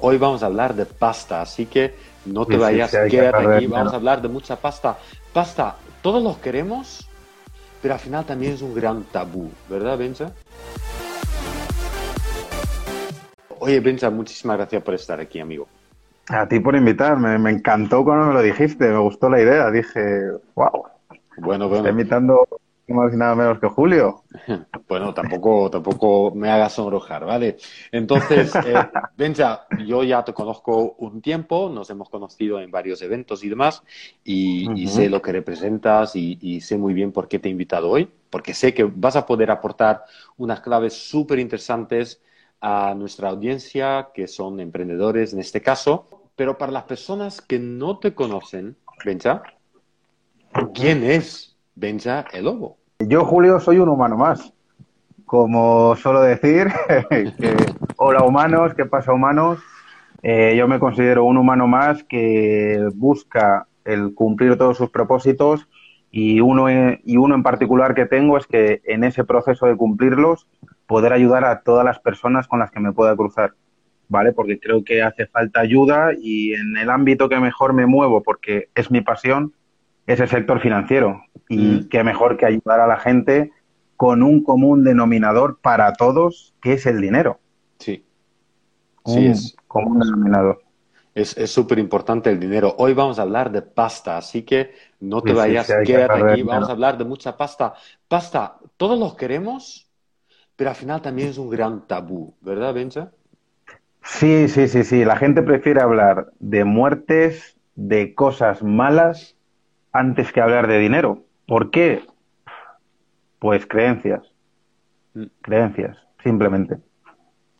Hoy vamos a hablar de pasta, así que no te Sí, sí, vayas, sí, que quédate aquí, vamos ¿no? a hablar de mucha pasta. Pasta, todos los queremos, pero al final también es un gran tabú, ¿verdad, Benja? Oye, Benja, muchísimas gracias por estar aquí, amigo. A ti por invitarme, me encantó cuando me lo dijiste, me gustó la idea. Dije, wow, Bueno, está bueno, invitando nada más nada menos que Julio. bueno, tampoco, tampoco me hagas sonrojar, ¿vale? Entonces, eh, Benja, yo ya te conozco un tiempo, nos hemos conocido en varios eventos y demás, y, sé lo que representas y, y sé muy bien por qué te he invitado hoy, porque sé que vas a poder aportar unas claves súper interesantes a nuestra audiencia, que son emprendedores en este caso, pero para las personas que no te conocen, Benja, ¿quién es Benja el Lobo? Yo, Julio, soy un humano más. Como suelo decir, que, hola humanos, ¿qué pasa humanos? Eh, yo me considero un humano más que busca el cumplir todos sus propósitos y uno, y uno en particular que tengo es que en ese proceso de cumplirlos poder ayudar a todas las personas con las que me pueda cruzar, ¿vale? Porque creo que hace falta ayuda y en el ámbito que mejor me muevo, porque es mi pasión, es el sector financiero. Y Mm. qué mejor que ayudar a la gente con un común denominador para todos, que es el dinero. Sí. Un Sí, es, común denominador. es, es súper importante el dinero. Hoy vamos a hablar de pasta, así que no te Sí, vayas, sí, que quédate de aquí, vamos a hablar de mucha pasta. Pasta, todos los queremos, pero al final también es un gran tabú, ¿verdad, Benja? Sí, sí, sí, sí. La gente prefiere hablar de muertes, de cosas malas, antes que hablar de dinero. ¿Por qué? Pues creencias, Mm. creencias, simplemente.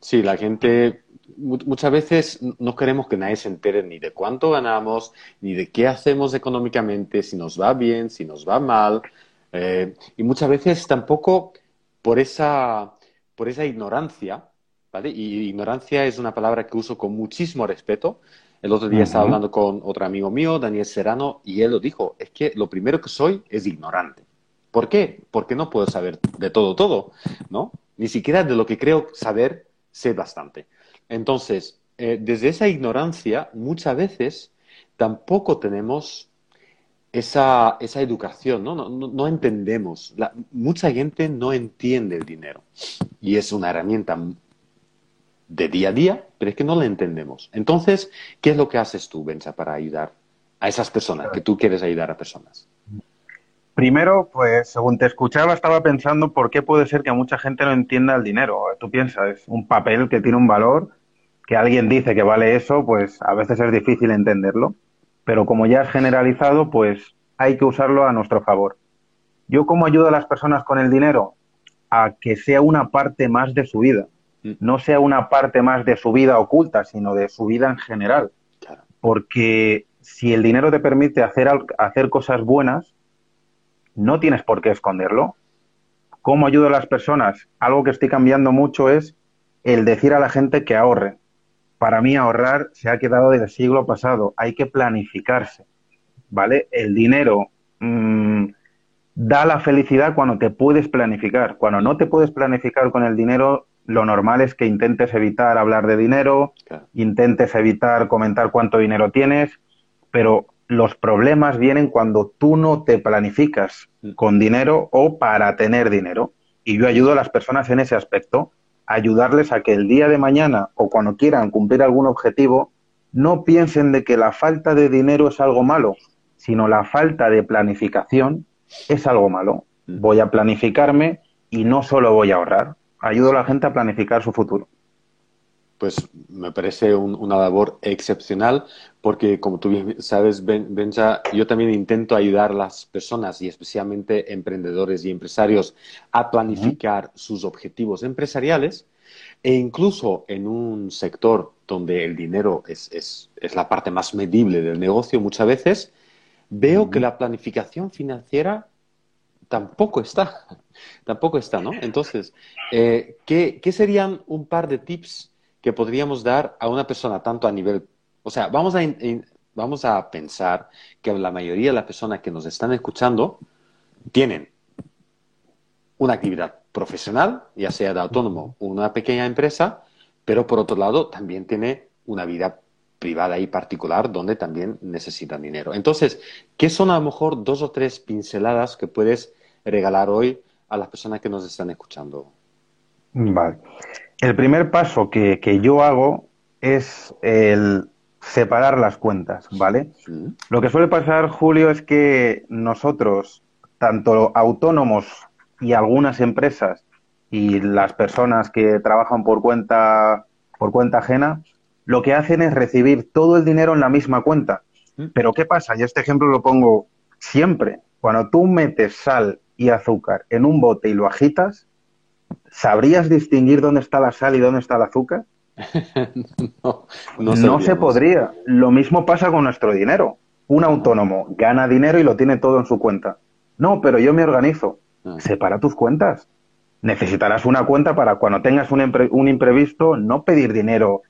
Sí, la gente mu- muchas veces no queremos que nadie se entere ni de cuánto ganamos, ni de qué hacemos económicamente, si nos va bien, si nos va mal. eh, y muchas veces tampoco por esa, por esa ignorancia, ¿vale? Y ignorancia es una palabra que uso con muchísimo respeto. El otro día estaba hablando con otro amigo mío, Daniel Serrano, y él lo dijo, es que lo primero que soy es ignorante. ¿Por qué? Porque no puedo saber de todo, todo, ¿no? Ni siquiera de lo que creo saber, sé bastante. Entonces, eh, desde esa ignorancia, muchas veces tampoco tenemos esa, esa educación, ¿no? No, no- no entendemos. La- mucha gente no entiende el dinero y es una herramienta de día a día, pero es que no la entendemos. Entonces, ¿qué es lo que haces tú, Benja, para ayudar a esas personas, que tú quieres ayudar a personas? Primero, pues según te escuchaba, estaba pensando por qué puede ser que mucha gente no entienda el dinero. Tú piensas, es un papel que tiene un valor, que alguien dice que vale eso, pues a veces es difícil entenderlo. Pero como ya es generalizado, pues hay que usarlo a nuestro favor. ¿Yo cómo ayudo a las personas con el dinero? A que sea una parte más de su vida. No sea una parte más de su vida oculta, sino de su vida en general. Claro. Porque si el dinero te permite hacer, hacer cosas buenas, no tienes por qué esconderlo. ¿Cómo ayudo a las personas? Algo que estoy cambiando mucho es el decir a la gente que ahorre. Para mí ahorrar se ha quedado del siglo pasado. Hay que planificarse, ¿vale? El dinero mm, da la felicidad cuando te puedes planificar. Cuando no te puedes planificar con el dinero, lo normal es que intentes evitar hablar de dinero, Claro. intentes evitar comentar cuánto dinero tienes, pero los problemas vienen cuando tú no te planificas con dinero o para tener dinero. Y yo ayudo a las personas en ese aspecto, a ayudarles a que el día de mañana o cuando quieran cumplir algún objetivo, no piensen de que la falta de dinero es algo malo, sino la falta de planificación es algo malo. Voy a planificarme y no solo voy a ahorrar. Ayudo a la gente a planificar su futuro. Pues me parece un- una labor excepcional porque, como tú bien sabes, Ben- Benja, yo también intento ayudar a las personas y especialmente emprendedores y empresarios a planificar sus objetivos empresariales e incluso en un sector donde el dinero es, es- es la parte más medible del negocio muchas veces, veo que la planificación financiera tampoco está, tampoco está, ¿no? Entonces, eh, ¿qué, qué serían un par de tips que podríamos dar a una persona tanto a nivel, o sea, vamos a, vamos a pensar que la mayoría de las personas que nos están escuchando tienen una actividad profesional, ya sea de autónomo o una pequeña empresa, pero por otro lado también tiene una vida privada y particular donde también necesitan dinero. Entonces, ¿qué son a lo mejor dos o tres pinceladas que puedes regalar hoy a las personas que nos están escuchando? Vale. El primer paso que, yo hago es el separar las cuentas, ¿vale? Lo que suele pasar, Julio, es que nosotros, tanto autónomos y algunas empresas y las personas que trabajan por cuenta, por cuenta ajena, lo que hacen es recibir todo el dinero en la misma cuenta. Mm. Pero ¿qué pasa? Y este ejemplo lo pongo siempre. Cuando tú metes sal y azúcar en un bote y lo agitas, ¿sabrías distinguir dónde está la sal y dónde está el azúcar? no, no, no se podría. Lo mismo pasa con nuestro dinero. Un autónomo gana dinero y lo tiene todo en su cuenta. No, pero yo me organizo. Ah. Separa tus cuentas. Necesitarás una cuenta para cuando tengas un, un imprevisto, no pedir dinero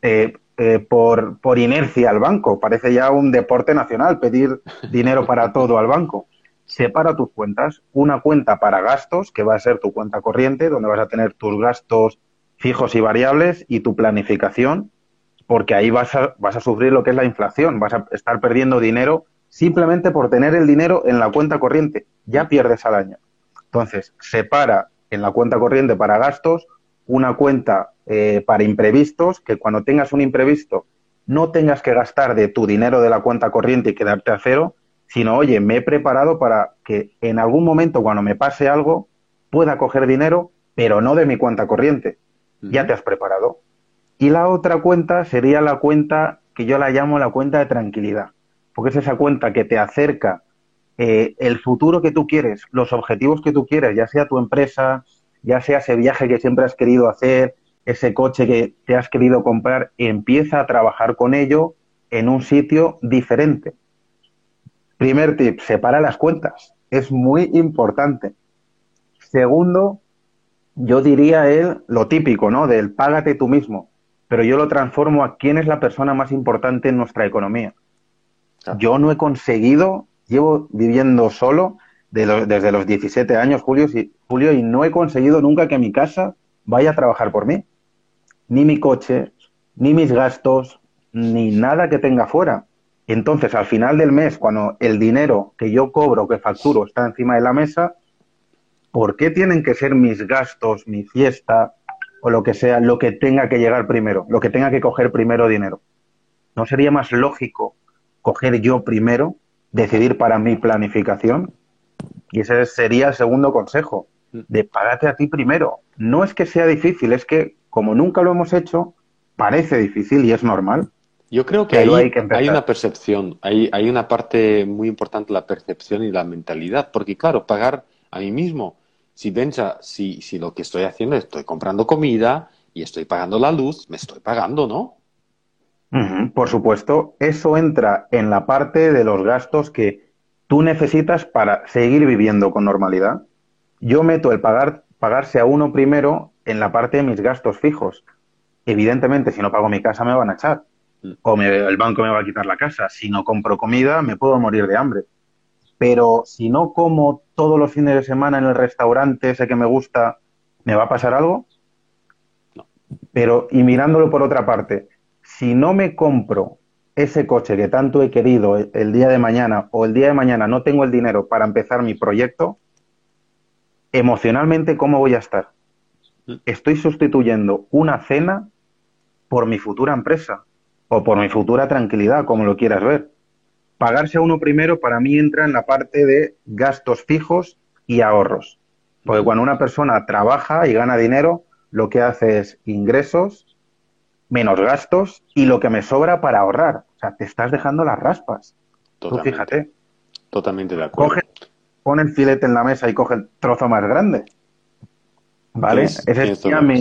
eh, eh, por, por inercia al banco. Parece ya un deporte nacional pedir dinero para todo al banco. Separa tus cuentas. Una cuenta para gastos, que va a ser tu cuenta corriente, donde vas a tener tus gastos fijos y variables y tu planificación, porque ahí vas a, vas a sufrir lo que es la inflación. Vas a estar perdiendo dinero simplemente por tener el dinero en la cuenta corriente. Ya pierdes al año. Entonces, separa en la cuenta corriente para gastos una cuenta eh, para imprevistos, que cuando tengas un imprevisto no tengas que gastar de tu dinero de la cuenta corriente y quedarte a cero, sino, oye, me he preparado para que en algún momento cuando me pase algo pueda coger dinero, pero no de mi cuenta corriente. Ya te has preparado. Y la otra cuenta sería la cuenta que yo la llamo la cuenta de tranquilidad, porque es esa cuenta que te acerca eh, el futuro que tú quieres, los objetivos que tú quieres, ya sea tu empresa, ya sea ese viaje que siempre has querido hacer, ese coche que te has querido comprar, empieza a trabajar con ello en un sitio diferente. Primer tip, separa las cuentas. Es muy importante. Segundo, yo diría el, lo típico, ¿no? Del págate tú mismo. Pero yo lo transformo a quién es la persona más importante en nuestra economía. Yo no he conseguido, llevo viviendo solo desde los 17 años, Julio, Julio, y no he conseguido nunca que mi casa vaya a trabajar por mí ni mi coche, ni mis gastos, ni nada que tenga fuera. Entonces, al final del mes, cuando el dinero que yo cobro, que facturo, está encima de la mesa, ¿por qué tienen que ser mis gastos, mi fiesta o lo que sea, lo que tenga que llegar primero, lo que tenga que coger primero dinero? ¿No sería más lógico coger yo primero, decidir para mi planificación? Y ese sería el segundo consejo, de pagarte a ti primero. No es que sea difícil, es que como nunca lo hemos hecho, parece difícil y es normal. Yo creo que, hay, hay, una percepción, hay, hay una parte muy importante, la percepción y la mentalidad, porque claro, pagar a mí mismo, si piensa, si, si lo que estoy haciendo, estoy comprando comida y estoy pagando la luz, me estoy pagando, ¿no? por supuesto, eso entra en la parte de los gastos que tú necesitas para seguir viviendo con normalidad. Yo meto el pagar, pagarse a uno primero en la parte de mis gastos fijos. Evidentemente, si no pago mi casa me van a echar. Mm. O el banco me va a quitar la casa. Si no compro comida, me puedo morir de hambre. Pero si no como todos los fines de semana en el restaurante ese que me gusta, ¿me va a pasar algo? No. Pero, y mirándolo por otra parte, si no me compro ese coche que tanto he querido el día de mañana o el día de mañana no tengo el dinero para empezar mi proyecto, emocionalmente, ¿cómo voy a estar? estoy sustituyendo una cena por mi futura empresa o por mi futura tranquilidad, como lo quieras ver. Pagarse a uno primero para mí entra en la parte de gastos fijos y ahorros. Porque cuando una persona trabaja y gana dinero, lo que hace es ingresos menos gastos y lo que me sobra para ahorrar. O sea, te estás dejando las raspas. Tú fíjate. Totalmente de acuerdo. Coge, pon el filete en la mesa y coge el trozo más grande. ¿Vale? Ese sería mi,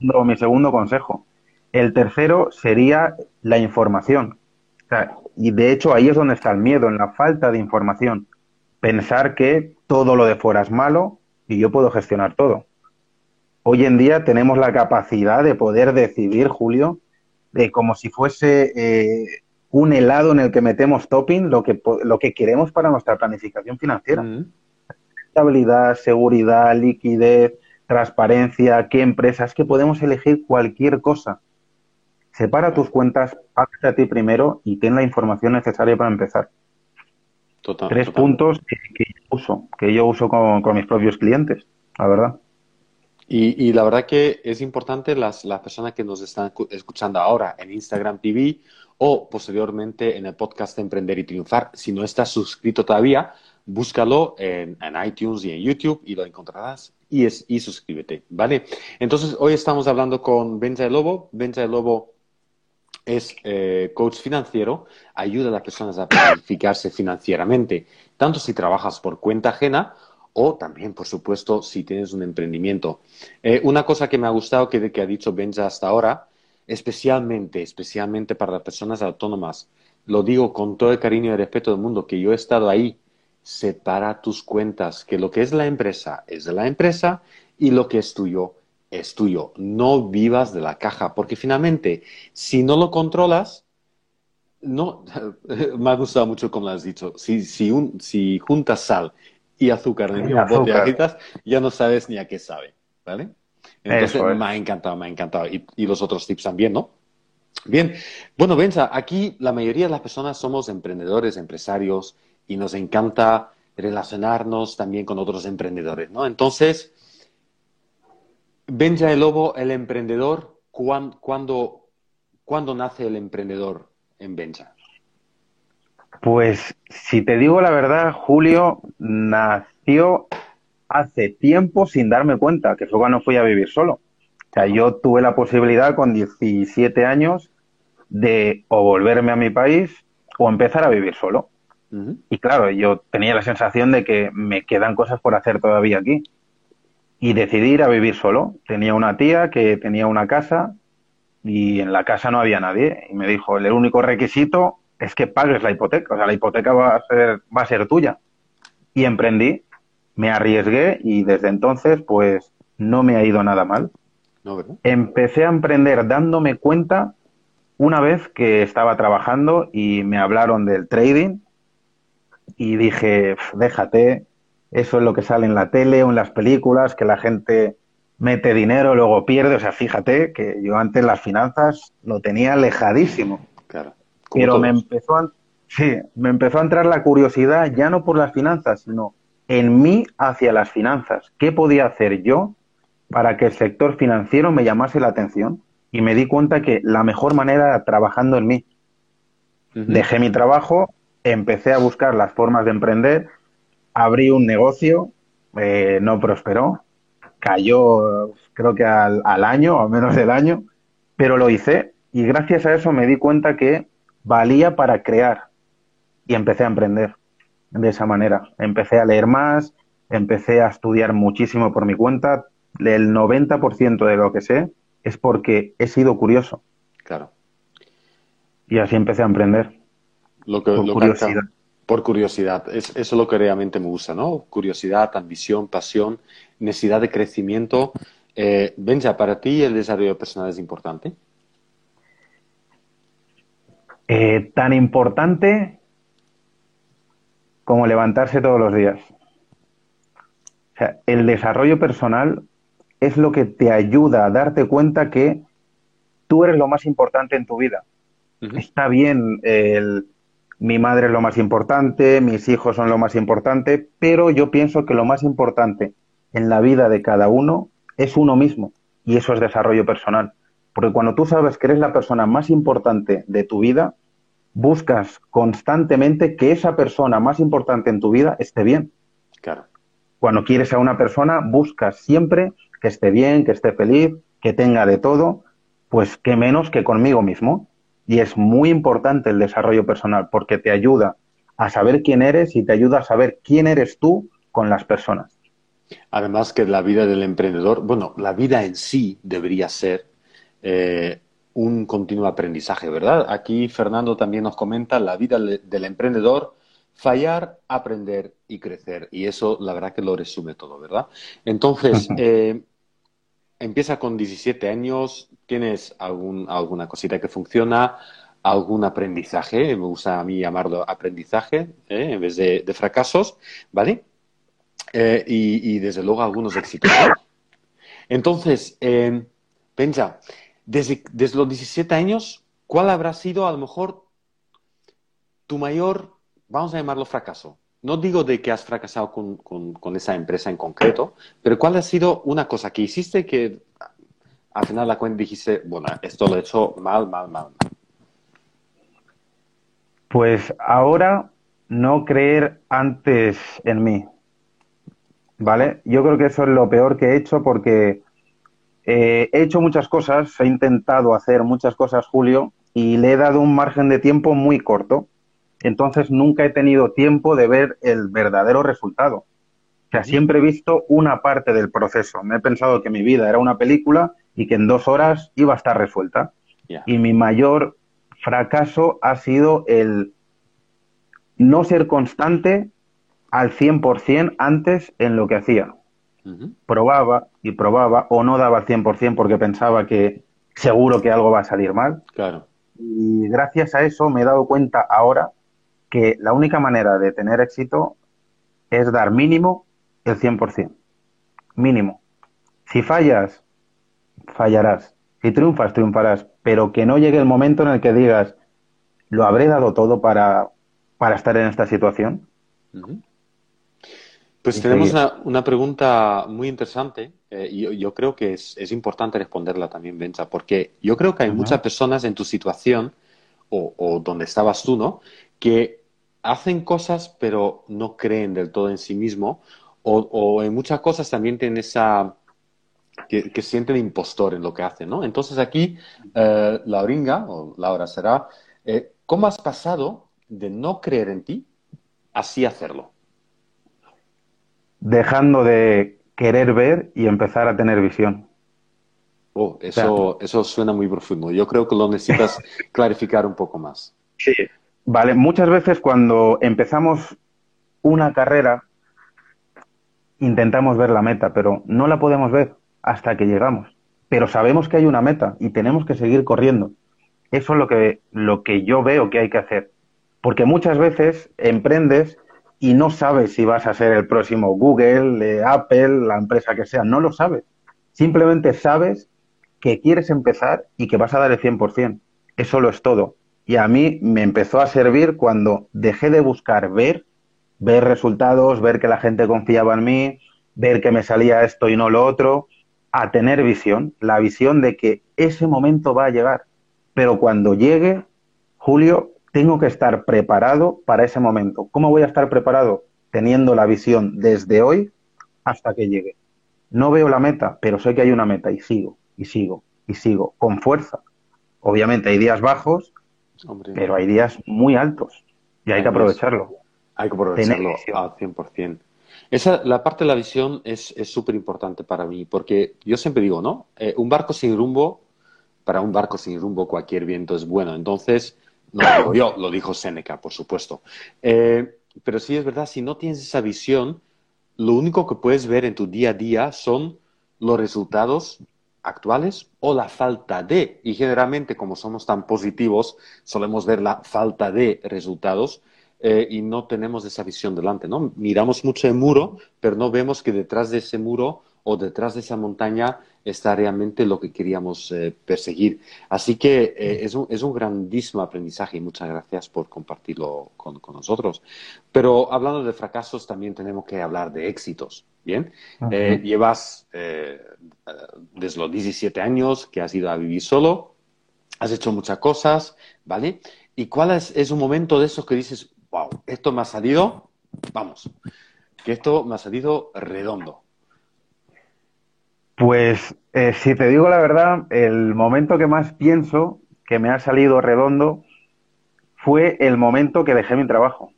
mi, segundo consejo. El tercero sería la información. y de hecho ahí es donde está el miedo, en la falta de información. Pensar que todo lo de fuera es malo y yo puedo gestionar todo. Hoy en día tenemos la capacidad de poder decidir, Julio, de como si fuese eh, un helado en el que metemos topping, lo que, lo que queremos para nuestra planificación financiera. Estabilidad, seguridad, liquidez, transparencia, qué empresas, que podemos elegir cualquier cosa. Separa tus cuentas, págate a ti primero y ten la información necesaria para empezar. Total, Tres total. puntos que, que yo uso, que yo uso con, con mis propios clientes, la verdad. Y, y la verdad que es importante las, las personas que nos están cu- escuchando ahora en Instagram TV o posteriormente en el podcast Emprender y Triunfar. Si no estás suscrito todavía, búscalo en, en iTunes y en YouTube y lo encontrarás y, es, y suscríbete, ¿vale? Entonces, hoy estamos hablando con Benja el Lobo. Benja el Lobo es eh, coach financiero, ayuda a las personas a planificarse financieramente, tanto si trabajas por cuenta ajena o también, por supuesto, si tienes un emprendimiento. Eh, una cosa que me ha gustado que, que ha dicho Benja hasta ahora, especialmente, especialmente para las personas autónomas, lo digo con todo el cariño y respeto del mundo, que yo he estado ahí, separa tus cuentas, que lo que es la empresa es de la empresa y lo que es tuyo es tuyo. No vivas de la caja, porque finalmente, si no lo controlas, no, me ha gustado mucho como lo has dicho, si, si, un, si juntas sal y azúcar en el mismo bote agitas, ya no sabes ni a qué sabe, ¿vale? Entonces, es. me ha encantado, me ha encantado. Y, y los otros tips también, ¿no? Bien, bueno, Benza, aquí la mayoría de las personas somos emprendedores, empresarios, y nos encanta relacionarnos también con otros emprendedores, ¿no? Entonces, Benja el Lobo, el emprendedor, ¿cuán- ¿cuándo, cuándo nace el emprendedor en Benja? Pues si te digo la verdad, Julio nació hace tiempo sin darme cuenta, que fue cuando fui a vivir solo. O sea, yo tuve la posibilidad con 17 años de o volverme a mi país o empezar a vivir solo. Y claro, yo tenía la sensación de que me quedan cosas por hacer todavía aquí. Y decidí ir a vivir solo. Tenía una tía que tenía una casa y en la casa no había nadie. Y me dijo, el único requisito es que pagues la hipoteca. O sea, la hipoteca va a ser, va a ser tuya. Y emprendí, me arriesgué y desde entonces pues no me ha ido nada mal. Empecé a emprender dándome cuenta una vez que estaba trabajando y me hablaron del trading y dije, "Pf, déjate, eso es lo que sale en la tele o en las películas, que la gente mete dinero, luego pierde. O sea, fíjate que yo antes las finanzas lo tenía alejadísimo. Claro. Pero me empezó a, sí, me empezó a entrar la curiosidad ya no por las finanzas, sino en mí hacia las finanzas. ¿Qué podía hacer yo para que el sector financiero me llamase la atención? Y me di cuenta que la mejor manera era trabajando en mí. Dejé mi trabajo, empecé a buscar las formas de emprender, abrí un negocio, eh, no prosperó, cayó creo que al, al año o menos del año, pero lo hice y gracias a eso me di cuenta que valía para crear y empecé a emprender de esa manera. Empecé a leer más, empecé a estudiar muchísimo por mi cuenta. El 90% de lo que sé es porque he sido curioso Claro. y así empecé a emprender. Lo que, Por lo curiosidad. Por curiosidad. Es, eso es lo que realmente me gusta, ¿no? Curiosidad, ambición, pasión, necesidad de crecimiento. Eh, Benja, ¿para ti el desarrollo personal es importante? Eh, tan importante como levantarse todos los días. O sea, el desarrollo personal es lo que te ayuda a darte cuenta que tú eres lo más importante en tu vida. Está bien, el, mi madre es lo más importante, mis hijos son lo más importante, pero yo pienso que lo más importante en la vida de cada uno es uno mismo y eso es desarrollo personal. Porque cuando tú sabes que eres la persona más importante de tu vida, buscas constantemente que esa persona más importante en tu vida esté bien. Claro. Cuando quieres a una persona, buscas siempre que esté bien, que esté feliz, que tenga de todo, pues qué menos que conmigo mismo. Y es muy importante el desarrollo personal porque te ayuda a saber quién eres y te ayuda a saber quién eres tú con las personas. Además que la vida del emprendedor, bueno, la vida en sí debería ser eh, un continuo aprendizaje, ¿verdad? Aquí Fernando también nos comenta la vida del emprendedor, fallar, aprender y crecer. Y eso, la verdad que lo resume todo, ¿verdad? Entonces, eh, empieza con 17 años, tienes algún, alguna cosita que funciona, algún aprendizaje, me gusta a mí llamarlo aprendizaje, ¿eh? en vez de, fracasos, ¿vale? Eh, y, desde luego algunos éxitos. Entonces, eh, desde, desde los 17 años, ¿cuál habrá sido a lo mejor tu mayor, vamos a llamarlo fracaso? No digo de que has fracasado con, con, esa empresa en concreto, pero ¿cuál ha sido una cosa que hiciste que al final la cuenta dijiste, bueno, esto lo he hecho mal, mal, mal, mal? Pues ahora no creer antes en mí. ¿Vale? Yo creo que eso es lo peor que he hecho porque eh, he hecho muchas cosas, he intentado hacer muchas cosas, Julio, y le he dado un margen de tiempo muy corto. Entonces nunca he tenido tiempo de ver el verdadero resultado. O sea, siempre he visto una parte del proceso. Me he pensado que mi vida era una película y que en dos horas iba a estar resuelta. Y mi mayor fracaso ha sido el no ser constante al 100% antes en lo que hacía. Probaba y probaba o no daba al 100% porque pensaba que seguro que algo va a salir mal. Claro. Y gracias a eso me he dado cuenta ahora que la única manera de tener éxito es dar mínimo el 100%. Mínimo. Si fallas, fallarás. Si triunfas, triunfarás. Pero que no llegue el momento en el que digas, lo habré dado todo para, para estar en esta situación. Pues tenemos una, pregunta muy interesante eh, y yo, creo que es, importante responderla también, Bencha, porque yo creo que hay muchas personas en tu situación o, donde estabas tú, ¿no? Que hacen cosas pero no creen del todo en sí mismo o, en muchas cosas también tienen esa... Que, sienten impostor en lo que hacen, ¿no? Entonces aquí, eh, Lauringa, o Laura será, eh, ¿cómo has pasado de no creer en ti así hacerlo? dejando de querer ver y empezar a tener visión. Oh, eso, eso suena muy profundo. Yo creo que lo necesitas clarificar un poco más. Sí. Vale, muchas veces cuando empezamos una carrera intentamos ver la meta, pero no la podemos ver hasta que llegamos. Pero sabemos que hay una meta y tenemos que seguir corriendo. Eso es lo que, lo que yo veo que hay que hacer. Porque muchas veces emprendes y no sabes si vas a ser el próximo Google, Apple, la empresa que sea, no lo sabes. Simplemente sabes que quieres empezar y que vas a dar el 100%. Eso lo es todo. Y a mí me empezó a servir cuando dejé de buscar ver, ver resultados, ver que la gente confiaba en mí, ver que me salía esto y no lo otro, a tener visión, la visión de que ese momento va a llegar. Pero cuando llegue, Julio, tengo que estar preparado para ese momento. ¿Cómo voy a estar preparado? Teniendo la visión desde hoy hasta que llegue. No veo la meta, pero sé que hay una meta y sigo, y sigo, y sigo, con fuerza. Obviamente hay días bajos, pero hay días muy altos y hay que aprovecharlo. Hay que aprovecharlo al 100%. Esa, la parte de la visión es súper importante para mí, porque yo siempre digo, ¿no? Eh, un barco sin rumbo, para un barco sin rumbo cualquier viento es bueno. Entonces, no lo digo yo, lo dijo Seneca, por supuesto. Eh, pero sí es verdad, si no tienes esa visión, lo único que puedes ver en tu día a día son los resultados actuales o la falta de. Y generalmente, como somos tan positivos, solemos ver la falta de resultados eh, y no tenemos esa visión delante, ¿no? Miramos mucho el muro, pero no vemos que detrás de ese muro o detrás de esa montaña está realmente lo que queríamos eh, perseguir. Así que eh, es, un, es, un, grandísimo aprendizaje y muchas gracias por compartirlo con, nosotros. Pero hablando de fracasos, también tenemos que hablar de éxitos. Bien, eh, llevas desde los 17 años que has ido a vivir solo, has hecho muchas cosas, ¿vale? ¿Y cuál es, es un momento de esos que dices, wow, esto me ha salido, vamos, que esto me ha salido redondo? Pues eh, si te digo la verdad, el momento que más pienso que me ha salido redondo fue el momento que dejé mi trabajo.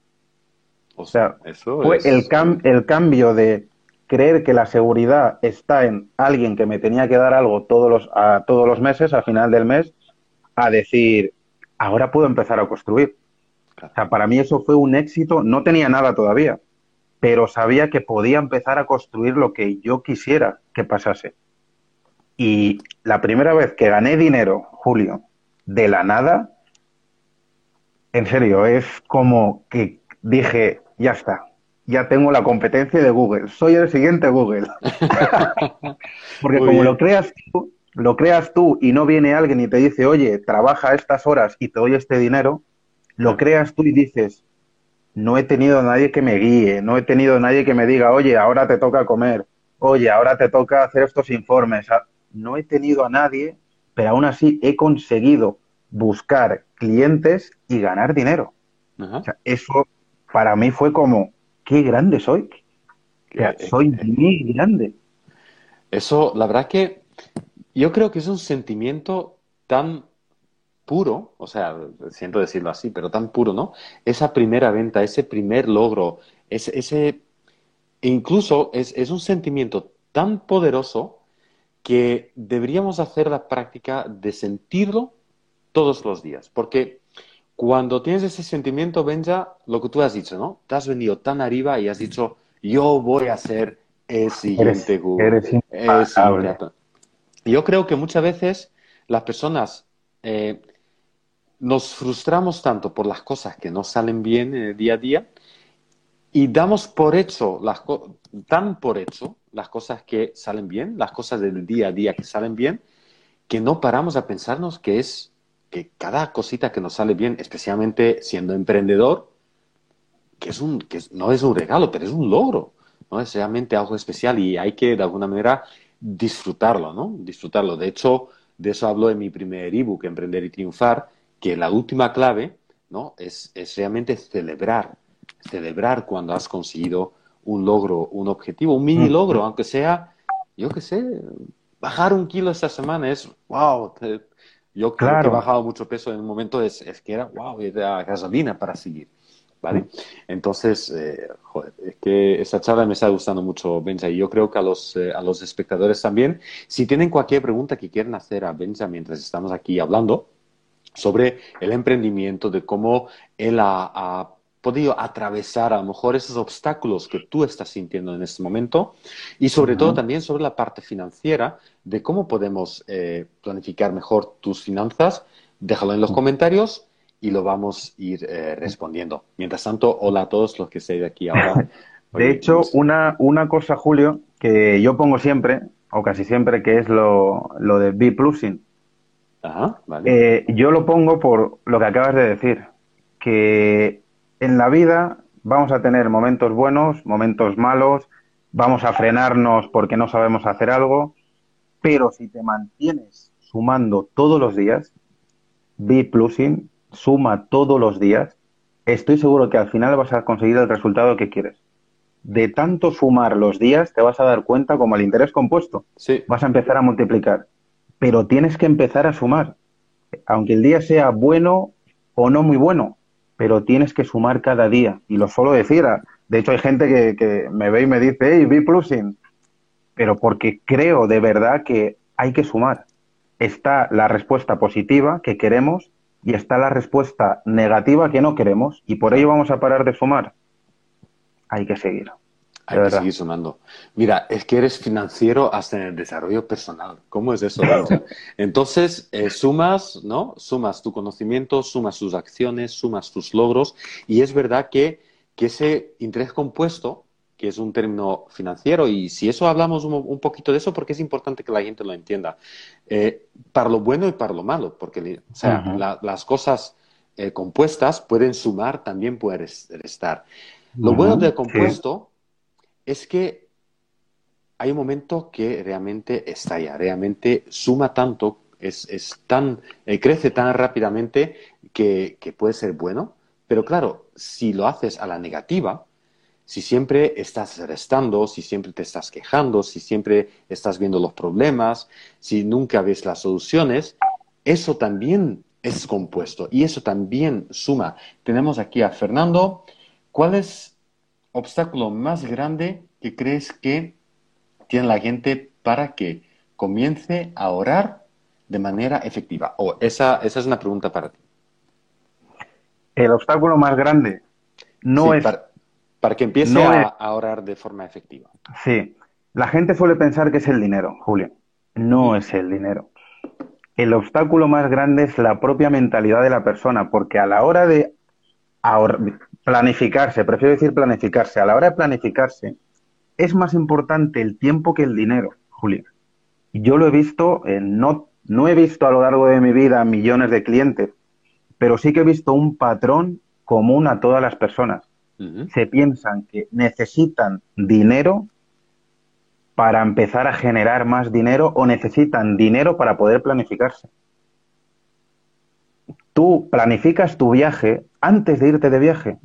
O sea, fue el, el cambio de creer que la seguridad está en alguien que me tenía que dar algo todos los, a todos los meses, al final del mes, a decir, ahora puedo empezar a construir. O sea, para mí eso fue un éxito, no tenía nada todavía, pero sabía que podía empezar a construir lo que yo quisiera que pasase. Y la primera vez que gané dinero, Julio, de la nada, en serio, es como que dije, ya está, ya tengo la competencia de Google, soy el siguiente Google. Porque como lo creas tú, lo creas tú y no viene alguien y te dice, oye, trabaja estas horas y te doy este dinero, lo creas tú y dices, no he tenido nadie que me guíe, no he tenido nadie que me diga, oye, ahora te toca comer, oye, ahora te toca hacer estos informes. Ah, no he tenido a nadie, pero aún así he conseguido buscar clientes y ganar dinero. eso para mí fue como, qué grande soy. Eh, soy eh, muy grande. Eso, la verdad que yo creo que es un sentimiento tan puro, o sea, siento decirlo así, pero tan puro, ¿no? Esa primera venta, ese primer logro, ese, ese incluso es, es, un sentimiento tan poderoso que deberíamos hacer la práctica de sentirlo todos los días, porque cuando tienes ese sentimiento, Benja, lo que tú has dicho, ¿no? Te has venido tan arriba y has dicho, yo voy a ser el siguiente eres, eres Yo creo que muchas veces las personas eh, nos frustramos tanto por las cosas que no salen bien eh, día a día y damos por hecho, las tan por hecho las cosas que salen bien, las cosas del día a día que salen bien, que no paramos a pensarnos que es que cada cosita que nos sale bien, especialmente siendo emprendedor, que, es un, que no es un regalo, pero es un logro, ¿no? Es realmente algo especial y hay que de alguna manera disfrutarlo, ¿no? Disfrutarlo. De hecho, de eso hablo en mi primer ebook, Emprender y Triunfar, que la última clave ¿no? es, es realmente celebrar, celebrar cuando has conseguido un logro, un objetivo, un mini logro, aunque sea, yo qué sé, bajar un kilo esta semana es, wow, yo creo que he bajado mucho peso en un momento, es, es que era, wow, era gasolina para seguir. ¿Vale? Entonces, eh, joder, es que esta charla me está gustando mucho, Benja, y yo creo que a los, eh, a los espectadores también. Si tienen cualquier pregunta que quieran hacer a Benja mientras estamos aquí hablando, sobre el emprendimiento, de cómo él ha, podido atravesar a lo mejor esos obstáculos que tú estás sintiendo en este momento y sobre todo también sobre la parte financiera, de cómo podemos eh, planificar mejor tus finanzas. Déjalo en los comentarios y lo vamos a ir eh, respondiendo. Mientras tanto, hola a todos los que estáis aquí ahora. De hecho, una, una cosa, Julio, que yo pongo siempre, o casi siempre, que es lo, lo de B-Plusing. Eh, yo lo pongo por lo que acabas de decir, que en la vida vamos a tener momentos buenos, momentos malos, vamos a frenarnos porque no sabemos hacer algo, pero si te mantienes sumando todos los días, B plusing, suma todos los días, estoy seguro que al final vas a conseguir el resultado que quieres. De tanto sumar los días, te vas a dar cuenta como el interés compuesto. Sí. Vas a empezar a multiplicar pero tienes que empezar a sumar. Aunque el día sea bueno o no muy bueno, pero tienes que sumar cada día. Y lo suelo decir. De hecho, hay gente que, me ve y me dice, hey, be plusing. Pero porque creo de verdad que hay que sumar. Está la respuesta positiva que queremos y está la respuesta negativa que no queremos. Y por ello vamos a parar de sumar. Hay que seguir. Hay que seguir sumando. Mira, es que eres financiero hasta en el desarrollo personal. ¿Cómo es eso? Entonces, eh, sumas, ¿no? Sumas tu conocimiento, sumas tus acciones, sumas tus logros. Y es verdad que, que ese interés compuesto, que es un término financiero, y si eso hablamos un, poquito de eso, porque es importante que la gente lo entienda, eh, para lo bueno y para lo malo, porque o sea, las cosas eh, compuestas pueden sumar, también pueden restar. Lo bueno del compuesto es que hay un momento que realmente estalla, realmente suma tanto, es, tan, eh, crece tan rápidamente que, puede ser bueno, pero claro, si lo haces a la negativa, si siempre estás restando, si siempre te estás quejando, si siempre estás viendo los problemas, si nunca ves las soluciones, eso también es compuesto y eso también suma. Tenemos aquí a Fernando. ¿Cuál es obstáculo más grande que crees que tiene la gente para que comience a orar de manera efectiva? O esa, esa es una pregunta para ti. El obstáculo más grande no es... Para, que empiece a, orar de forma efectiva. Sí. La gente suele pensar que es el dinero, Julio. No es el dinero. El obstáculo más grande es la propia mentalidad de la persona, porque a la hora de planificarse, prefiero decir planificarse, a la hora de planificarse, es más importante el tiempo que el dinero, Julia. yo lo he visto, no, no he visto a lo largo de mi vida millones de clientes, pero sí que he visto un patrón común a todas las personas. Se piensan que necesitan dinero para empezar a generar más dinero o necesitan dinero para poder planificarse. Tú planificas tu viaje antes de irte de viaje.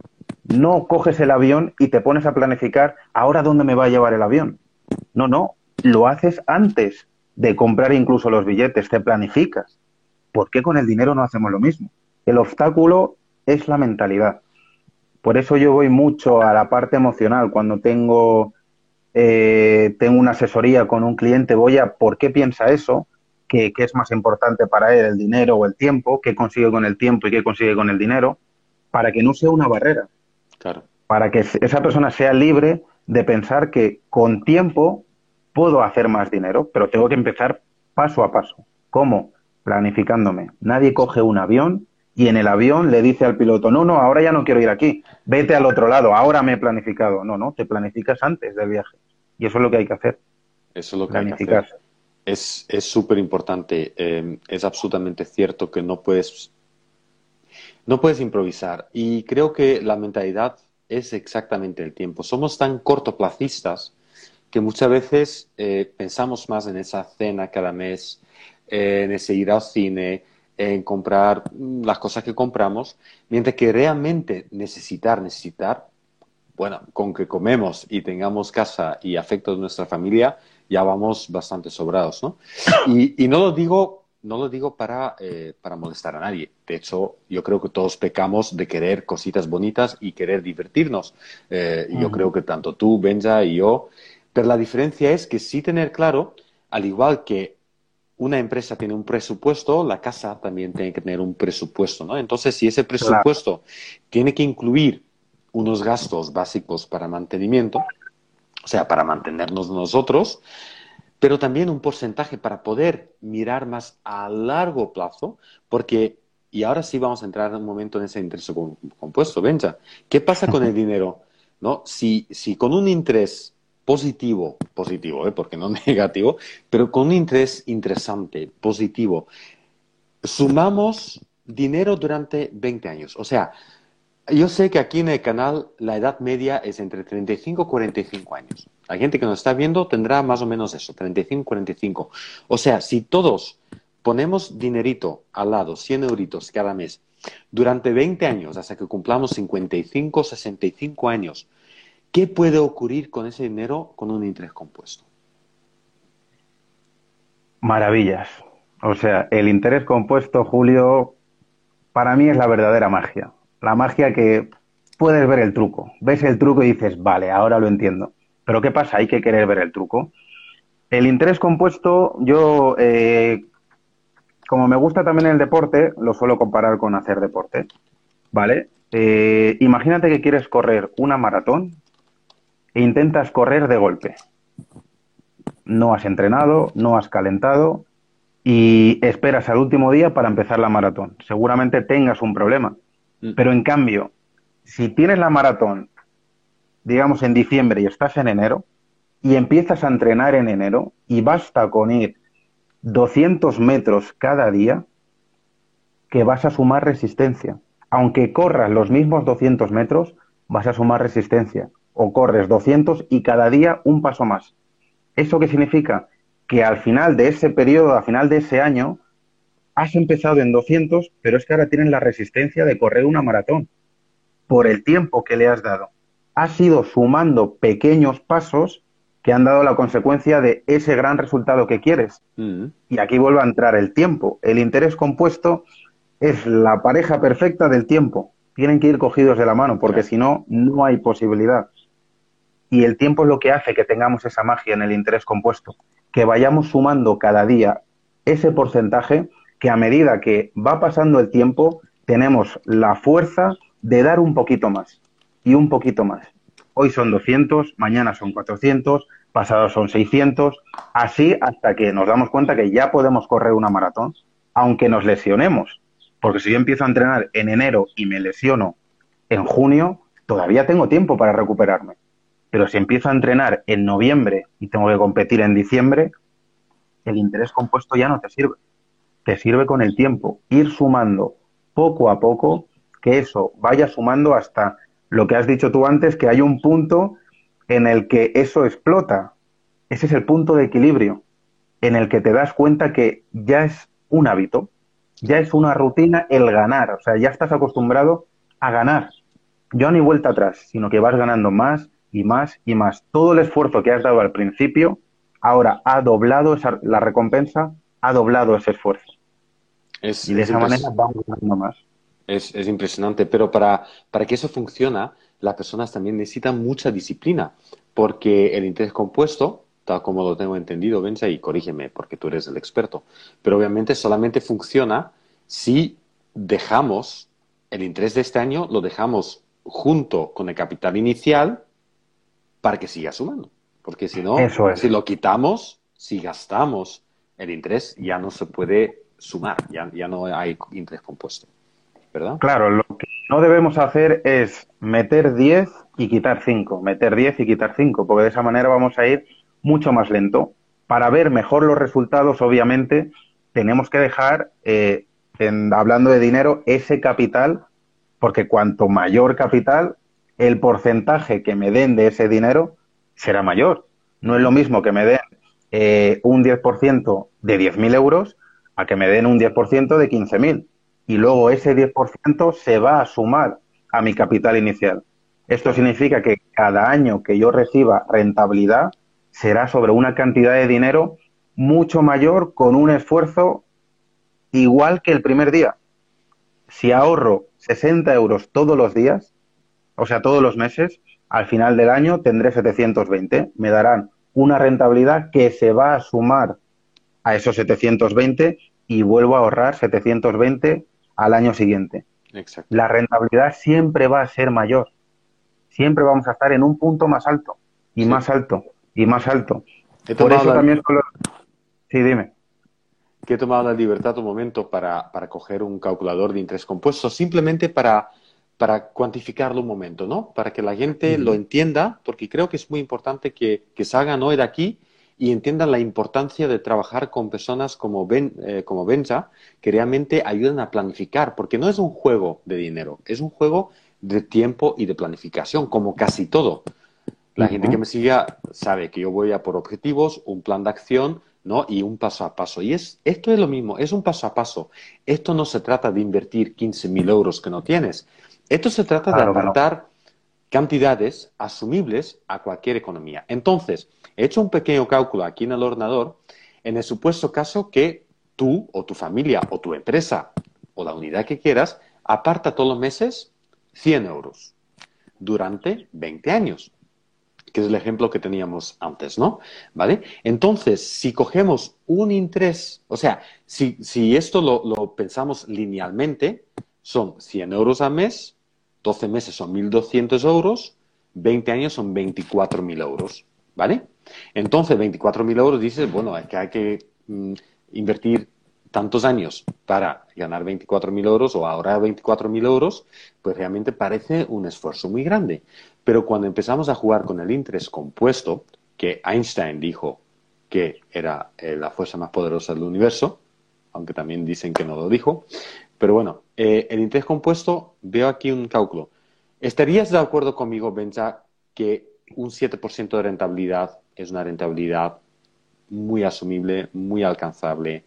No coges el avión y te pones a planificar ahora dónde me va a llevar el avión. No, no, lo haces antes de comprar incluso los billetes, te planificas. ¿Por qué con el dinero no hacemos lo mismo? El obstáculo es la mentalidad. Por eso yo voy mucho a la parte emocional. Cuando tengo, eh, tengo una asesoría con un cliente, voy a por qué piensa eso, qué, qué es más importante para él, el dinero o el tiempo, qué consigue con el tiempo y qué consigue con el dinero, para que no sea una barrera. Claro. Para que esa persona sea libre de pensar que con tiempo puedo hacer más dinero, pero tengo que empezar paso a paso. ¿Cómo? Planificándome. Nadie coge un avión y en el avión le dice al piloto, no, no, ahora ya no quiero ir aquí, vete al otro lado, ahora me he planificado. No, no, te planificas antes del viaje. Y eso es lo que hay que hacer. Eso es lo que hay que hacer. Es súper importante. Eh, es absolutamente cierto que no puedes, no puedes improvisar. Y creo que la mentalidad es exactamente el tiempo. Somos tan cortoplacistas que muchas veces eh, pensamos más en esa cena cada mes, en ese ir al cine, en comprar mm, las cosas que compramos, mientras que realmente necesitar, necesitar, bueno, con que comemos y tengamos casa y afecto de nuestra familia, ya vamos bastante sobrados, ¿no? Y, no lo digo, no lo digo para, eh, para molestar a nadie. De hecho, yo creo que todos pecamos de querer cositas bonitas y querer divertirnos. Eh, yo creo que tanto tú, Benja y yo, pero la diferencia es que sí tener claro, al igual que una empresa tiene un presupuesto, la casa también tiene que tener un presupuesto, ¿no? Entonces, si ese presupuesto tiene que incluir unos gastos básicos para mantenimiento, o sea, para mantenernos nosotros, pero también un porcentaje para poder mirar más a largo plazo, porque, y ahora sí vamos a entrar un momento en ese interés compuesto, Benja, ¿qué pasa con el dinero? ¿No? Si, si con un interés positivo, positivo, ¿eh? porque no negativo, pero con un interés interesante, positivo. Sumamos dinero durante 20 años. O sea, yo sé que aquí en el canal la edad media es entre 35 y 45 años. La gente que nos está viendo tendrá más o menos eso, 35 45. O sea, si todos ponemos dinerito al lado, 100 euritos cada mes, durante 20 años, hasta que cumplamos 55, 65 años, ¿Qué puede ocurrir con ese dinero con un interés compuesto? Maravillas. O sea, el interés compuesto, Julio, para mí es la verdadera magia. La magia que puedes ver el truco. Ves el truco y dices, vale, ahora lo entiendo. Pero ¿qué pasa? Hay que querer ver el truco. El interés compuesto, yo, eh, como me gusta también el deporte, lo suelo comparar con hacer deporte. ¿Vale? Eh, imagínate que quieres correr una maratón e intentas correr de golpe. No has entrenado, no has calentado y esperas al último día para empezar la maratón. Seguramente tengas un problema. Mm. Pero en cambio, si tienes la maratón, digamos en diciembre y estás en enero, y empiezas a entrenar en enero y basta con ir 200 metros cada día, que vas a sumar resistencia. Aunque corras los mismos 200 metros, vas a sumar resistencia o corres 200 y cada día un paso más. ¿Eso qué significa? Que al final de ese periodo, al final de ese año, has empezado en 200, pero es que ahora tienes la resistencia de correr una maratón por el tiempo que le has dado. Has ido sumando pequeños pasos que han dado la consecuencia de ese gran resultado que quieres. Mm. Y aquí vuelve a entrar el tiempo. El interés compuesto es la pareja perfecta del tiempo. Tienen que ir cogidos de la mano, porque si no, no hay posibilidad. Y el tiempo es lo que hace que tengamos esa magia en el interés compuesto, que vayamos sumando cada día ese porcentaje que a medida que va pasando el tiempo tenemos la fuerza de dar un poquito más y un poquito más. Hoy son 200, mañana son 400, pasado son 600, así hasta que nos damos cuenta que ya podemos correr una maratón, aunque nos lesionemos. Porque si yo empiezo a entrenar en enero y me lesiono en junio, todavía tengo tiempo para recuperarme. Pero si empiezo a entrenar en noviembre y tengo que competir en diciembre, el interés compuesto ya no te sirve. Te sirve con el tiempo, ir sumando poco a poco, que eso vaya sumando hasta lo que has dicho tú antes, que hay un punto en el que eso explota. Ese es el punto de equilibrio, en el que te das cuenta que ya es un hábito, ya es una rutina el ganar, o sea, ya estás acostumbrado a ganar. Ya ni vuelta atrás, sino que vas ganando más y más y más. Todo el esfuerzo que has dado al principio, ahora ha doblado esa, la recompensa, ha doblado ese esfuerzo. Y de esa manera vamos ganando más. Es, es, impresionante, pero para, para que eso funcione, las personas también necesitan mucha disciplina, porque el interés compuesto, tal como lo tengo entendido, Benja, y corrígeme porque tú eres el experto, pero obviamente solamente funciona si dejamos el interés de este año, lo dejamos junto con el capital inicial para que siga sumando. Porque si no, si lo quitamos, si gastamos el interés, ya no se puede sumar, ya, ya no hay interés compuesto. ¿Verdad? Claro, lo que no debemos hacer es meter 10 y quitar 5, meter 10 y quitar 5, porque de esa manera vamos a ir mucho más lento. Para ver mejor los resultados, obviamente, tenemos que dejar, eh, hablando de dinero, ese capital, porque cuanto mayor capital, el porcentaje que me den de ese dinero será mayor. No es lo mismo que me den eh, un 10% de 10.000 euros a que me den un 10% de 15.000. Y luego ese 10% se va a sumar a mi capital inicial. Esto significa que cada año que yo reciba rentabilidad será sobre una cantidad de dinero mucho mayor con un esfuerzo igual que el primer día. Si ahorro 60 euros todos los días, o sea, todos los meses, al final del año tendré 720. Me darán una rentabilidad que se va a sumar a esos 720 y vuelvo a ahorrar 720 al año siguiente. La rentabilidad siempre va a ser mayor. Siempre vamos a estar en un punto más alto y más alto y más alto. Por eso también Sí, dime. Que he tomado la libertad un momento para, para coger un calculador de interés compuesto, simplemente para para cuantificarlo un momento, ¿no? Para que la gente lo entienda, porque creo que es muy importante que, salgan hoy de aquí y entiendan la importancia de trabajar con personas como, ben, eh, como Benja, que realmente ayudan a planificar, porque no es un juego de dinero, es un juego de tiempo y de planificación, como casi todo. La gente que me siga sabe que yo voy a por objetivos, un plan de acción, ¿no? Y un paso a paso. Y es, esto es lo mismo, es un paso a paso. Esto no se trata de invertir 15.000 euros que no tienes. Esto se trata de apartar cantidades asumibles a cualquier economía. Entonces, he hecho un pequeño cálculo aquí en el ordenador en el supuesto caso que tú o tu familia o tu empresa o la unidad que quieras aparta todos los meses 100 euros durante 20 años, que es el ejemplo que teníamos antes, ¿no? ¿Vale? Entonces, si cogemos un interés, o sea, si, esto lo, lo pensamos linealmente, son 100 euros al mes 12 meses son 1.200 euros, 20 años son 24.000 euros, ¿vale? Entonces, 24.000 euros dices, bueno, es que hay que mm, invertir tantos años para ganar 24.000 euros o ahorrar 24.000 euros, pues realmente parece un esfuerzo muy grande. Pero cuando empezamos a jugar con el interés compuesto, que Einstein dijo que era eh, la fuerza más poderosa del universo, aunque también dicen que no lo dijo, pero bueno, eh, el interés compuesto, veo aquí un cálculo. ¿Estarías de acuerdo conmigo, Benja, que un 7% de rentabilidad es una rentabilidad muy asumible, muy alcanzable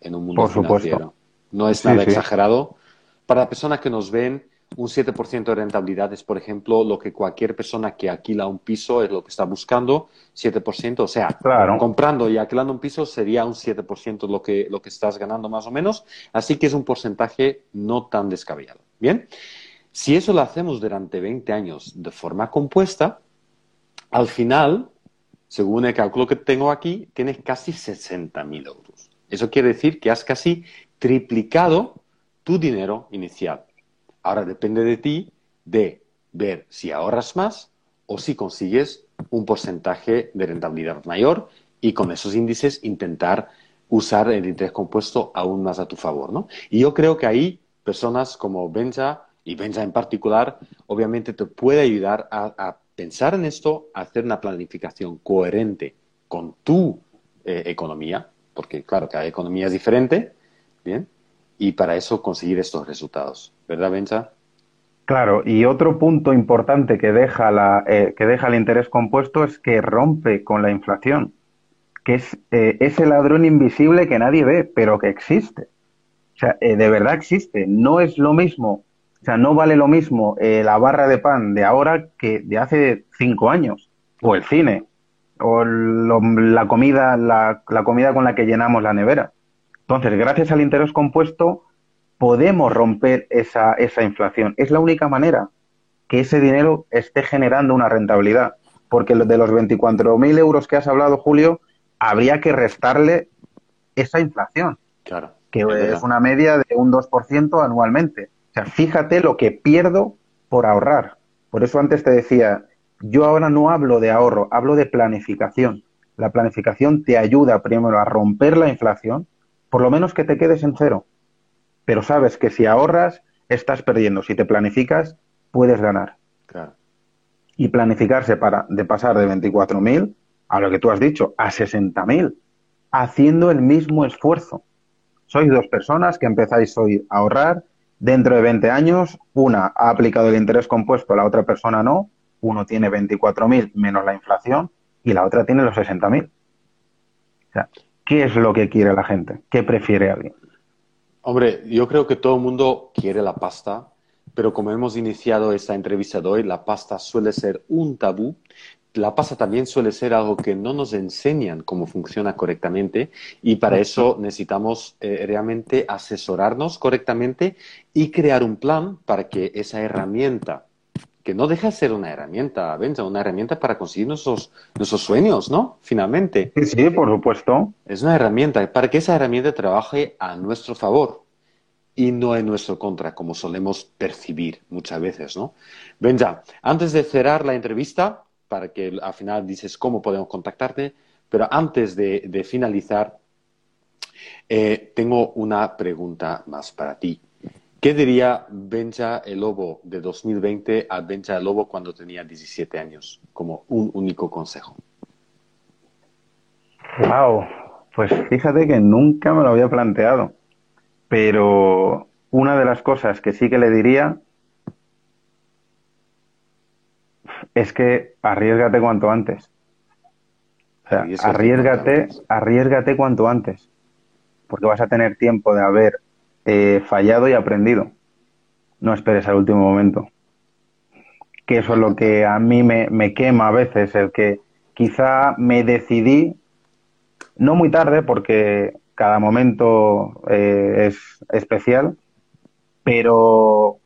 en un mundo financiero? No es nada exagerado. Para las personas que nos ven, un 7% de rentabilidad es, por ejemplo, lo que cualquier persona que alquila un piso es lo que está buscando, 7%. O sea, comprando y alquilando un piso sería un 7% lo que, lo que estás ganando más o menos. Así que es un porcentaje no tan descabellado. Bien, si eso lo hacemos durante 20 años de forma compuesta, al final, según el cálculo que tengo aquí, tienes casi 60.000 euros. Eso quiere decir que has casi triplicado tu dinero inicial. Ahora depende de ti de ver si ahorras más o si consigues un porcentaje de rentabilidad mayor y con esos índices intentar usar el interés compuesto aún más a tu favor. ¿no? Y yo creo que ahí personas como Benja y Benja en particular, obviamente te puede ayudar a, pensar en esto, a hacer una planificación coherente con tu eh, economía, porque claro, cada economía es diferente, ¿bien? Y para eso conseguir estos resultados, ¿verdad, Bencha? Claro, y otro punto importante que deja, la, eh, que deja el interés compuesto es que rompe con la inflación, que es eh, ese ladrón invisible que nadie ve, pero que existe. O sea, de verdad existe. No es lo mismo o sea, no vale lo mismo eh, la barra de pan de ahora que de hace cinco años, o el cine, o la comida, la, comida con la que llenamos la nevera. Entonces, gracias al interés compuesto, podemos romper esa, esa inflación. Es la única manera que ese dinero esté generando una rentabilidad. Porque de los 24.000 euros que has hablado, Julio, habría que restarle esa inflación. Claro. Que es una media de un 2% anualmente. O sea, fíjate lo que pierdo por ahorrar. Por eso antes te decía, yo ahora no hablo de ahorro, hablo de planificación. La planificación te ayuda primero a romper la inflación, por lo menos que te quedes en cero. Pero sabes que si ahorras, estás perdiendo. Si te planificas, puedes ganar. Claro. Y planificarse para de pasar de 24.000 a lo que tú has dicho, a 60.000, haciendo el mismo esfuerzo. Sois dos personas que empezáis hoy a ahorrar, Dentro de 20 años, una ha aplicado el interés compuesto, la otra persona no. Uno tiene 24.000 menos la inflación y la otra tiene los 60.000. O sea, ¿qué es lo que quiere la gente? ¿Qué prefiere alguien? Hombre, yo creo que todo el mundo quiere la pasta, pero como hemos iniciado esta entrevista de hoy, la pasta suele ser un tabú la pasta también suele ser algo que no nos enseñan cómo funciona correctamente y para eso necesitamos eh, realmente asesorarnos correctamente y crear un plan para que esa herramienta, que no deja de ser una herramienta, Benja, una herramienta para conseguir nuestros, nuestros sueños, ¿no? Finalmente. Sí, sí, por supuesto. Es una herramienta para que esa herramienta trabaje a nuestro favor y no en nuestro contra, como solemos percibir muchas veces, ¿no? Benja, antes de cerrar la entrevista, para que al final dices cómo podemos contactarte. Pero antes de, finalizar, eh, tengo una pregunta más para ti. ¿Qué diría Benja el Lobo de 2020 a Benja el Lobo cuando tenía 17 años? Como un único consejo. Wow, pues fíjate que nunca me lo había planteado. Pero una de las cosas que sí que le diría es que arriesgate cuanto antes. O sea, arriesgate, arriesgate cuanto antes. Porque vas a tener tiempo de haber fallado y aprendido. No esperes al último momento. Que eso es lo que a mí me, quema a veces, el que quizá me decidí, no muy tarde, porque cada momento eh, es especial, pero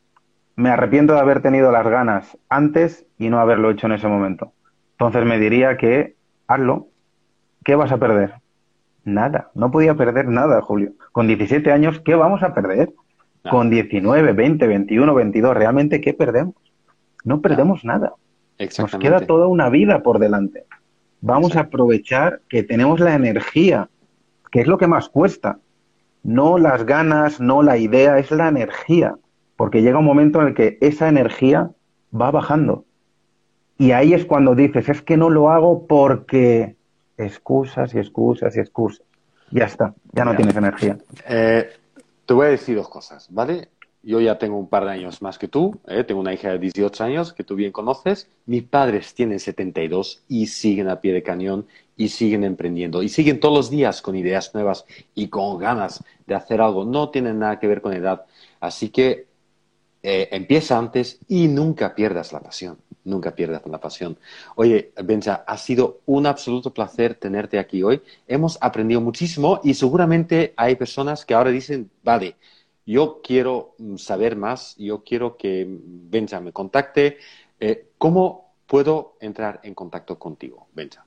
me arrepiento de haber tenido las ganas antes y no haberlo hecho en ese momento. Entonces me diría que hazlo. ¿Qué vas a perder? Nada. No podía perder nada, Julio. Con 17 años, ¿qué vamos a perder? Con 19, 20, 21, 22, ¿realmente qué perdemos? No perdemos nada. Nos queda toda una vida por delante. Vamos a aprovechar que tenemos la energía, que es lo que más cuesta. No las ganas, no la idea, es la energía porque llega un momento en el que esa energía va bajando. Y ahí es cuando dices, es que no lo hago porque excusas y excusas y excusas. Ya está, ya no tienes energía. Eh, te voy a decir dos cosas, ¿vale? Yo ya tengo un par de años más que tú, ¿eh? tengo una hija de 18 años que tú bien conoces, mis padres tienen 72 y siguen a pie de cañón y siguen emprendiendo y siguen todos los días con ideas nuevas y con ganas de hacer algo. No tienen nada que ver con edad. Así que eh, empieza antes y nunca pierdas la pasión, nunca pierdas la pasión. Oye, Benja, ha sido un absoluto placer tenerte aquí hoy. Hemos aprendido muchísimo y seguramente hay personas que ahora dicen, vale, yo quiero mm, saber más, yo quiero que Benja me contacte. Eh, ¿Cómo puedo entrar en contacto contigo, Benja?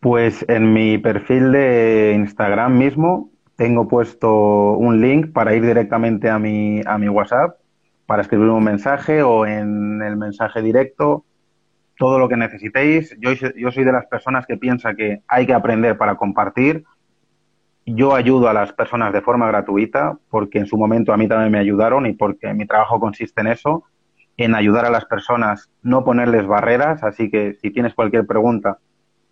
Pues en mi perfil de Instagram mismo tengo puesto un link para ir directamente a mi, a mi WhatsApp para escribir un mensaje o en el mensaje directo, todo lo que necesitéis. Yo, yo soy de las personas que piensa que hay que aprender para compartir. Yo ayudo a las personas de forma gratuita porque en su momento a mí también me ayudaron y porque mi trabajo consiste en eso, en ayudar a las personas, no ponerles barreras. Así que si tienes cualquier pregunta,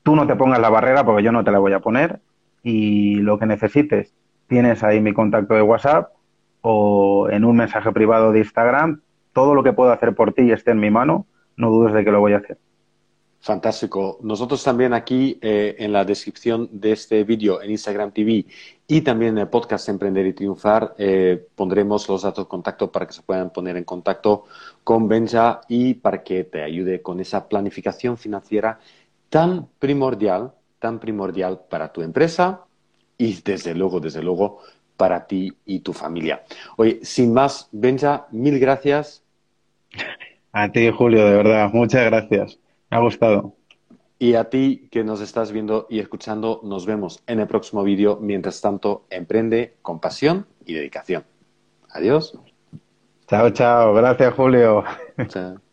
tú no te pongas la barrera porque yo no te la voy a poner y lo que necesites, tienes ahí mi contacto de WhatsApp o en un mensaje privado de Instagram, todo lo que puedo hacer por ti y esté en mi mano, no dudes de que lo voy a hacer. Fantástico. Nosotros también aquí eh, en la descripción de este vídeo en Instagram TV y también en el podcast Emprender y Triunfar eh, pondremos los datos de contacto para que se puedan poner en contacto con Benja y para que te ayude con esa planificación financiera tan primordial, tan primordial para tu empresa y desde luego, desde luego, para ti y tu familia. Oye, sin más, Benja, mil gracias. A ti, Julio, de verdad, muchas gracias. Me ha gustado. Y a ti que nos estás viendo y escuchando, nos vemos en el próximo vídeo. Mientras tanto, emprende con pasión y dedicación. Adiós. Chao, chao. Gracias, Julio. Chao.